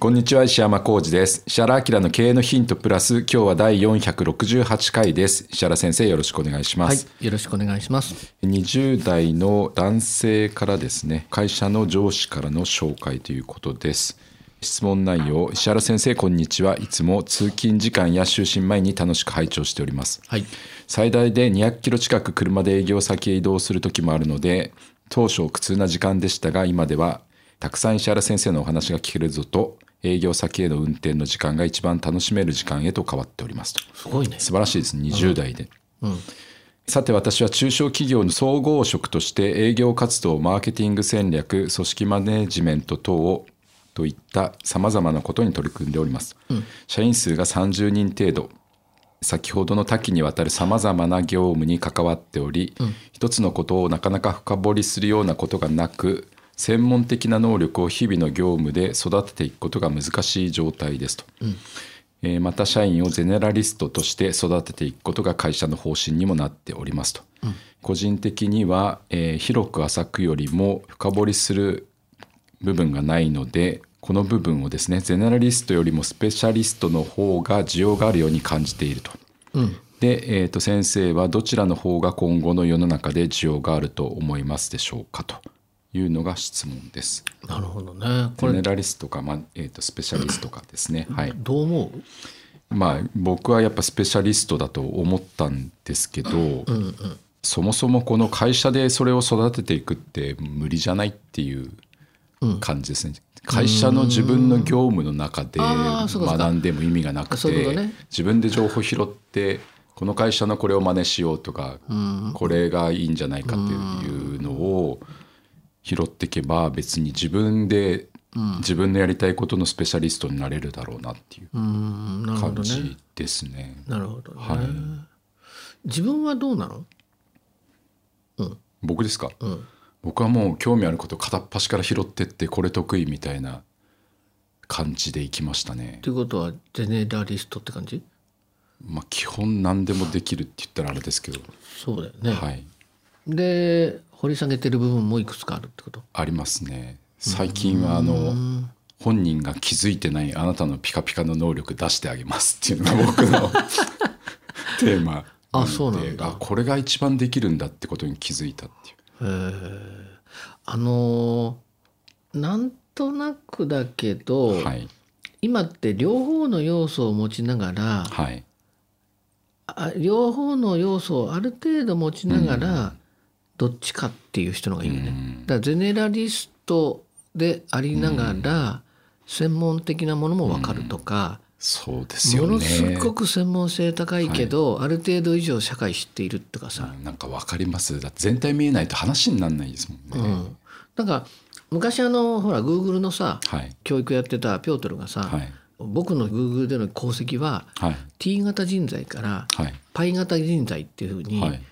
こんにちは石山浩二です。石原明の経営のヒントプラス今日は第468回です。石原先生よろしくお願いします、はい、よろしくお願いします。20代の男性からですね会社の上司からの紹介ということです。質問内容。石原先生こんにちは。いつも通勤時間や就寝前に楽しく拝聴しております、はい、最大で200キロ近く車で営業先へ移動する時もあるので当初苦痛な時間でしたが今ではたくさん石原先生のお話が聞けるぞと営業先への運転の時間が一番楽しめる時間へと変わっておりますと。すごいね。素晴らしいです。20代で、うん。うんさて私は中小企業の総合職として営業活動マーケティング戦略組織マネジメント等をといったさまざまなことに取り組んでおります、社員数が30人程度。先ほどの多岐にわたるさまざまな業務に関わっており、一つのことをなかなか深掘りするようなことがなく専門的な能力を日々の業務で育てていくことが難しい状態ですと、えーまた社員をゼネラリストとして育てていくことが会社の方針にもなっておりますと、個人的には、えー広く浅くよりも深掘りする部分がないのでこの部分をですねゼネラリストよりもスペシャリストの方が需要があるように感じていると。で、えー、と先生はどちらの方が今後の世の中で需要があると思いますでしょうかというのが質問です。なるほどね。これゼネラリストか、まあえー、とスペシャリストかですね。はい。どう思う？まあ僕はやっぱスペシャリストだと思ったんですけど、そもそもこの会社でそれを育てていくって無理じゃないっていう感じですね。会社の自分の業務の中で学んでも意味がなくて、自分で情報拾ってこの会社のこれを真似しようとか、これがいいんじゃないかっていうのを拾っていけば別に自分で自分のやりたいことのスペシャリストになれるだろうなっていう感じですね。なるほどね、はい。自分はどうなの？僕ですか、ん。僕はもう興味あること片っ端から拾ってってこれ得意みたいな感じでいきましたね。ということはゼネラリストって感じ？まあ基本何でもできるって言ったらあれですけど、そうだよね、はい。で掘り下げてる部分もいくつかあるってこと？ありますね。最近はあの本人が気づいてないあなたのピカピカの能力出してあげますっていうのが僕の テーマあそうなんだ。あこれが一番できるんだってことに気づいたっていう。あのーなんとなくだけど、はい。今って両方の要素を持ちながらはい。あ両方の要素をある程度持ちながら、どっちかっていう人のがいいよね。だからゼネラリストでありながら、専門的なものも分かるとか、そうですものよねすごく専門性高いけど、ある程度以上社会知っているとかさ、なんかわかります。だって全体見えないと話にならないですもんね、うん、なんか昔あのほらグーグルのさはい。教育やってたピョートルがさ、はい。僕のグーグルでの功績ははい。T 型人材からはい。パイ型人材っていうふうにはい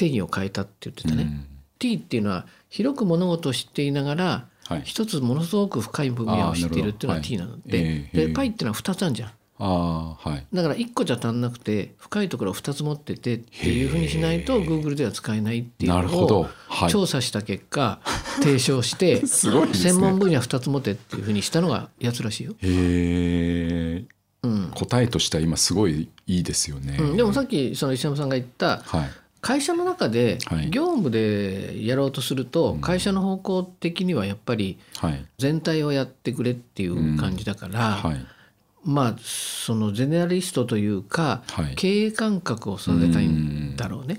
定義を変えたって言ってたね。うん。T っていうのは広く物事を知っていながら、はい。一つものすごく深い分野を知っているっていうのはあー T なの。で、はいええでパイっていうのは2つあるじゃん。ああはい。だから1個じゃ足んなくて深いところを2つ持っててっていうふうにしないと Google では使えないっていうのをはい。調査した結果提唱して ね。専門分野2つ持てっていうふうにしたのがやつらしいよ。へえ、うん。答えとしては今すごいいいですよね、うん、でもさっきその石山さんが言ったはい会社の中ではい。業務でやろうとすると会社の方向的にはやっぱりはい。全体をやってくれっていう感じだから、はい。まあそのゼネラリストというか、はい。経営感覚を育てたいんだろうね。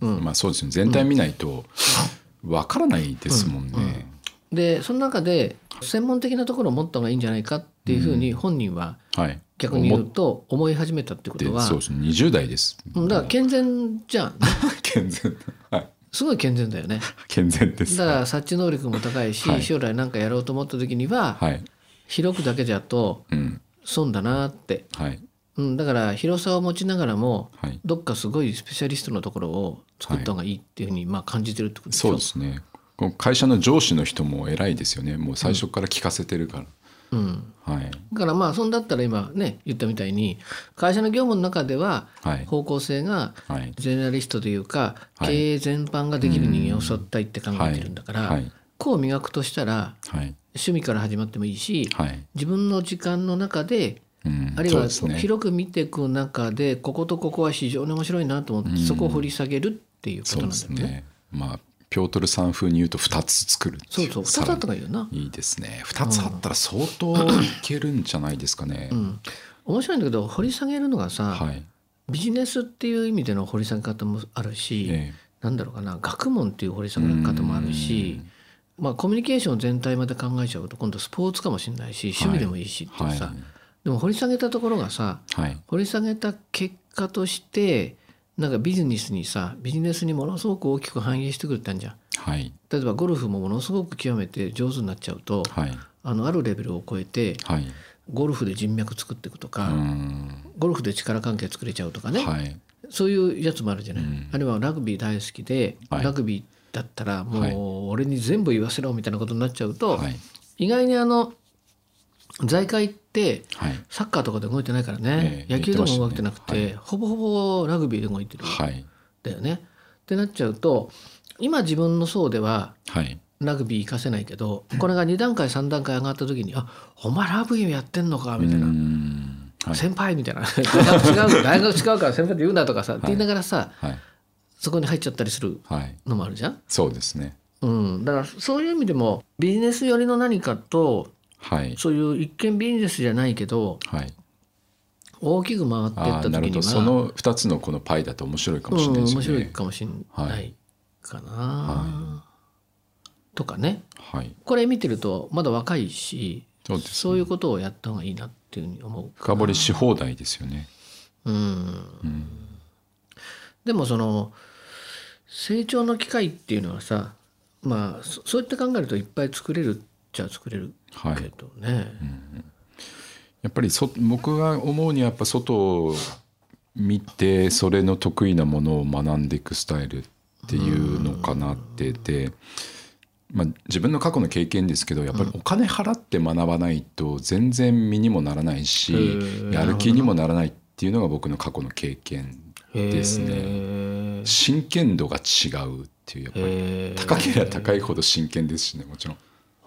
うん。まあそうですね。全体見ないとわからないですもんね。でその中で専門的なところを持った方がいいんじゃないかっていうふうに本人ははい。逆に言うと思い始めたってことは、てそうですね20代です。うんだから健全じゃん、ね、健全はいすごい健全だよね。健全です。だから察知能力も高いし、はい将来なんかやろうと思った時には、はい。広くだけじゃとうん損だなって、はいうん、だから広さを持ちながらもはい。どっかすごいスペシャリストのところを作った方がいいっていうふうにまあ感じてるってことでしょ？そうですね。会社の上司の人も偉いですよね。もう最初から聞かせてるから。うん、はい。だからまあそんだったら今ね言ったみたいに会社の業務の中でははい。方向性がはい。ゼネラリストというかはい経営全般ができる人間を育ったいって考えてるんだから、はい。こう磨くとしたらはい。趣味から始まってもいいしはい。自分の時間の中でうんあるいは。広く見ていく中でこことここは非常に面白いなと思ってそこを掘り下げるっていうことなんだよね。まあピョートルさん風に言うと2つ作るそうそう2つあった方がいいよな。いいですね。2つあったら相当いけるんじゃないですかね。うん、面白いんだけど掘り下げるのがさ、はい。ビジネスっていう意味での掘り下げ方もあるし、えなんだろうかな学問っていう掘り下げ方もあるし、まあ、コミュニケーション全体まで考えちゃうと今度スポーツかもしれないし趣味でもいいしっていうさ、はいでも掘り下げたところがさはい。掘り下げた結果としてなんかビジネスにさビジネスにものすごく大きく反映してくれたんじゃん。はい。例えばゴルフもものすごく極めて上手になっちゃうと、はい。あのあるレベルを超えてはい。ゴルフで人脈作っていくとか、うん。ゴルフで力関係作れちゃうとかね、はい。そういうやつもあるじゃない、うんあるいはラグビー大好きで、はいラグビーだったらもはいう俺に全部言わせろみたいなことになっちゃうと、はい。意外にあの財界ってはい。サッカーとかで動いてないからね、ええ野球でも動いてなくて、ほぼほぼラグビーで動いてるんはい。だよね。ってなっちゃうと今自分の層でははい。ラグビー活かせないけどこれが2段階3段階上がった時に「あお前ラグビーやってんのか」みたいな。先輩みたいな大学違う 大学違うから先輩って言うなとかさ、って言いながらさはい。そこに入っちゃったりするはい。のもあるじゃん。そうですね。うん、だからそういう意味でもビジネス寄りの何かとはい。そういう一見ビジネスじゃないけどはい。大きく回っていった。時にはその2つのこのパイだと面白いかもしれないですよね。うん、面白いかもしれないかな、とかねはい。これ見てるとまだ若いしそうですねそういうことをやった方がいいなっていうふうに思う深掘りし放題ですよね。うんでもその成長の機会っていうのはさまあそそうやって考えるといっぱい作れるっちゃ作れるはい。けどね、やっぱりそ僕が思うにはやっぱ外を見てそれの得意なものを学んでいくスタイルっていうのかなってて、まあ、自分の過去の経験ですけどやっぱりお金払って学ばないと全然身にもならないし、ー。やる気にもならないっていうのが僕の過去の経験ですね。へ真剣度が違うっていうやっぱりえ高ければ高いほど真剣ですしねもちろん。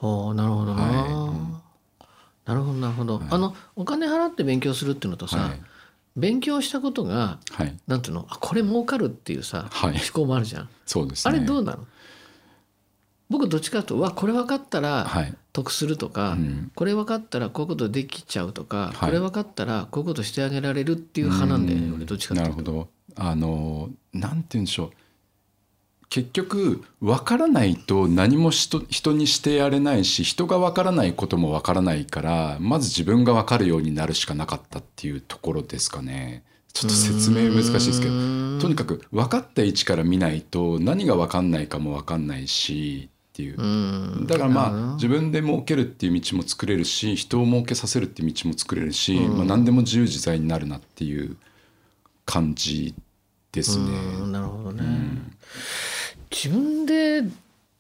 おなるほどな、はなるほどなるほど、あのお金払って勉強するっていうのとさ、はい。勉強したことがはい、なんていうのあこれ儲かるっていうさ、はい。思考もあるじゃん、そうですね。あれどうなの？僕どっちかというとうわこれ分かったらはい。得するとか、うん。これ分かったらこういうことできちゃうとか、はい。これ分かったらこういうことしてあげられるっていう派なんだよね俺どっちかっていうと。なるほど。あのなんて言うんでしょう結局分からないと何も人人にしてやれないし人が分からないことも分からないからまず自分が分かるようになるしかなかったっていうところですかね。ちょっと説明難しいですけど。とにかく分かった位置から見ないと何が分かんないかも分かんないしっていう。うん。だからまあ自分で儲けるっていう道も作れるし人を儲けさせるっていう道も作れるし、まあ、何でも自由自在になるなっていう感じですね。うんなるほどね、自分で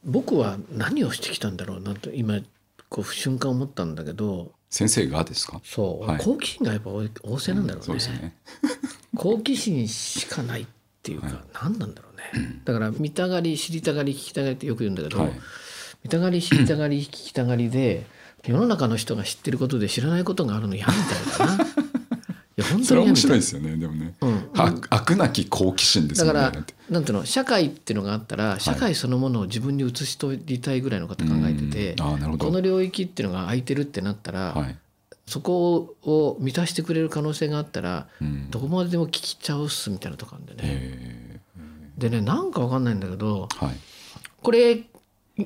僕は何をしてきたんだろうなと今こう瞬間思ったんだけど先生がですか？そう、はい。好奇心がやっぱ旺盛なんだろうね,、そうですね。好奇心しかないっていうか、何なんだろうね、だから見たがり知りたがり聞きたがりってよく言うんだけど、はい。見たがり知りたがり聞きたがりで世の中の人が知ってることで知らないことがあるの嫌みたいだな。いや本それ面当に嫌みたい。白いですよねでもね。うん。あ悪なき好奇心ですだからもんねだって。なんていうの社会っていうのがあったら社会そのものを自分に移し取りたいぐらいのこと考えてて、うん。あーなるほど。この領域っていうのが空いてるってなったら、はい。そこを満たしてくれる可能性があったら、うん。どこまででも聞きちゃうっすみたいなとこあるんでね。えでねなんかわかんないんだけどーはい。これい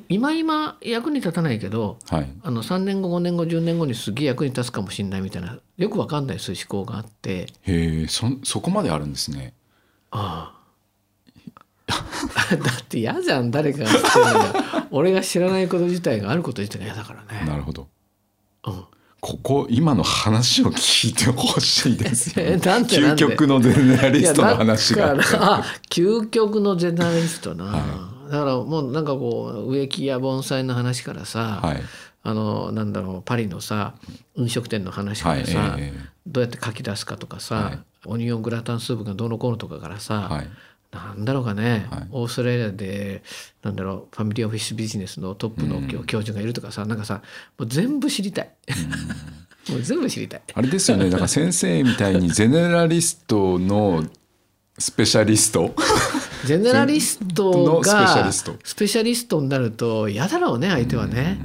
今今役に立たないけどはい。あの3年後5年後10年後にすげえ役に立つかもしれないみたいなよくわかんないそういう思考があって。へえそそこまであるんですね。ああ。だって嫌じゃん誰かが知ってる俺が知らないこと自体があること自体が嫌だからね。なるほど。うん。ここ今の話を聞いてほしいですよ、えなんでなんで？究極のゼネラリストの話が。あ究極のゼネラリストな、だからもうなんかこう植木や盆栽の話からさ、はい。あのなんだろうパリのさ飲食店の話からさ、はいええどうやって書き出すかとかさ、はい。オニオングラタンスープがどうのこうのとかからさ、はい。なんだろうかね、はい。オーストラリアでなんだろうファミリーオフィスビジネスのトップの教授がいるとかさなんかさもう全部知りたい、もう全部知りたい。あれですよね。だから先生みたいにゼネラリストのスペシャリスト？ゼネラリストがリスペシャリストになると嫌だろうね相手はね。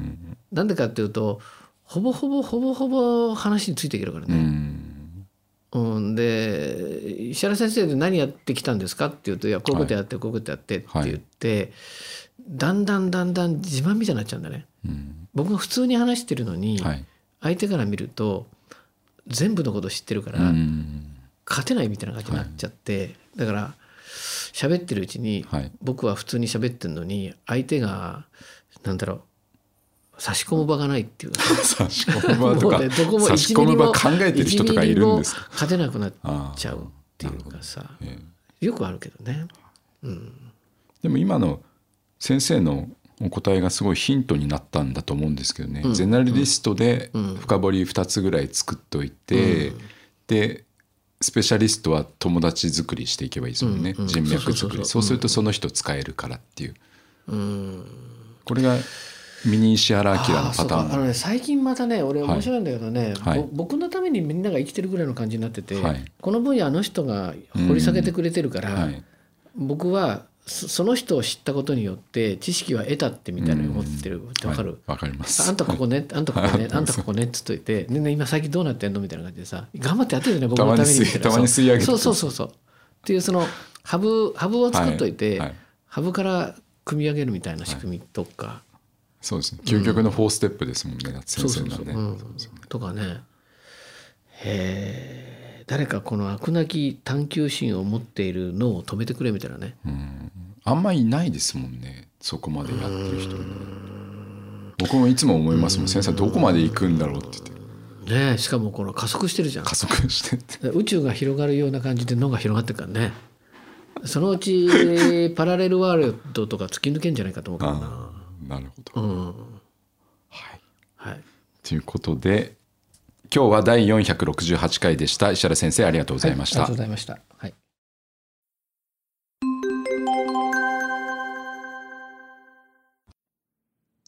なんでかっていうとほぼほぼほぼほぼ話についていけるからうね。ん。うん、で石原先生で何やってきたんですかって言うと「いやこういうことやって、こういうことやって」って言って、だんだんだんだん自慢みたいになっちゃうんだね。うん。僕が普通に話してるのに、はい。相手から見ると全部のこと知ってるから、うん勝てないみたいな感じになっちゃって、だから喋ってるうちに、はい。僕は普通に喋ってるのに相手がなんだろう差し込む場がないっていうか差し込む場とかねどこも差し込む場考えてる人とかいるんです。1ミリかも勝てなくなっあちゃうっていうかさえよくあるけどね。でも今の先生のお答えがすごいヒントになったんだと思うんですけどね、ゼネラリストで深掘り2つぐらい作っといて、でスペシャリストは友達作りしていけばいいですもんね、うんうん。人脈作り。そうするとその人使えるからっていう、うん。これがミニ石原明のパターンあのね最近またね俺はい面白いんだけどね、はい。ぼ僕のためにみんなが生きてるぐらいの感じになってて、はい。この分野あの人が掘り下げてくれてるから、はい。僕はそその人を知ったことによって知識は得たってみたいに思ってる。ってわかる、はい。わかります。あんたここね、あんたここね、あんたここねっつっといて、ねね今最近どうなってんの？みたいな感じでさ、頑張ってやってるよね、僕のためにみたいなたまに吸い上げてそうそうそうそう。っていうそのハブハブを作っといて、はい。はい。ハブから組み上げるみたいな仕組みとか、そうですね。究極の4ステップですもんね、うそうそう、先生のね。うん。とかね。へえ。誰かこの飽くなき探求心を持っている脳を止めてくれみたいなね。あんまいないですもんねそこまでやってる人僕もいつも思いますもん先生どこまで行くんだろうって言って。ねえしかもこの加速してるじゃん。加速してって。宇宙が広がるような感じで脳が広がってるからね。そのうちパラレルワールドとか突き抜けんじゃないかと思うからな。なるほど、うん。はい。はい。ということで今日は第468回でした。石原先生ありがとうございました、はいありがとうございました。はい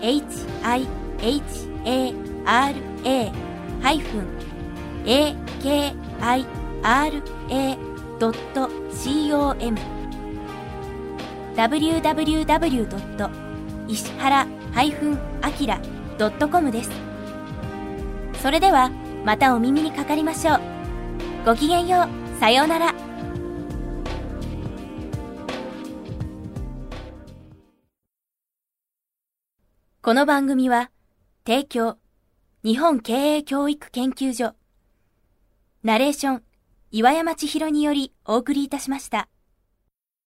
www.ishihara-akira.com www. 石原 -akira.com です。それではまたお耳にかかりましょう。ごきげんよう。さようなら。この番組は提供日本経営教育研究所ナレーション、岩山千尋によりお送りいたしました。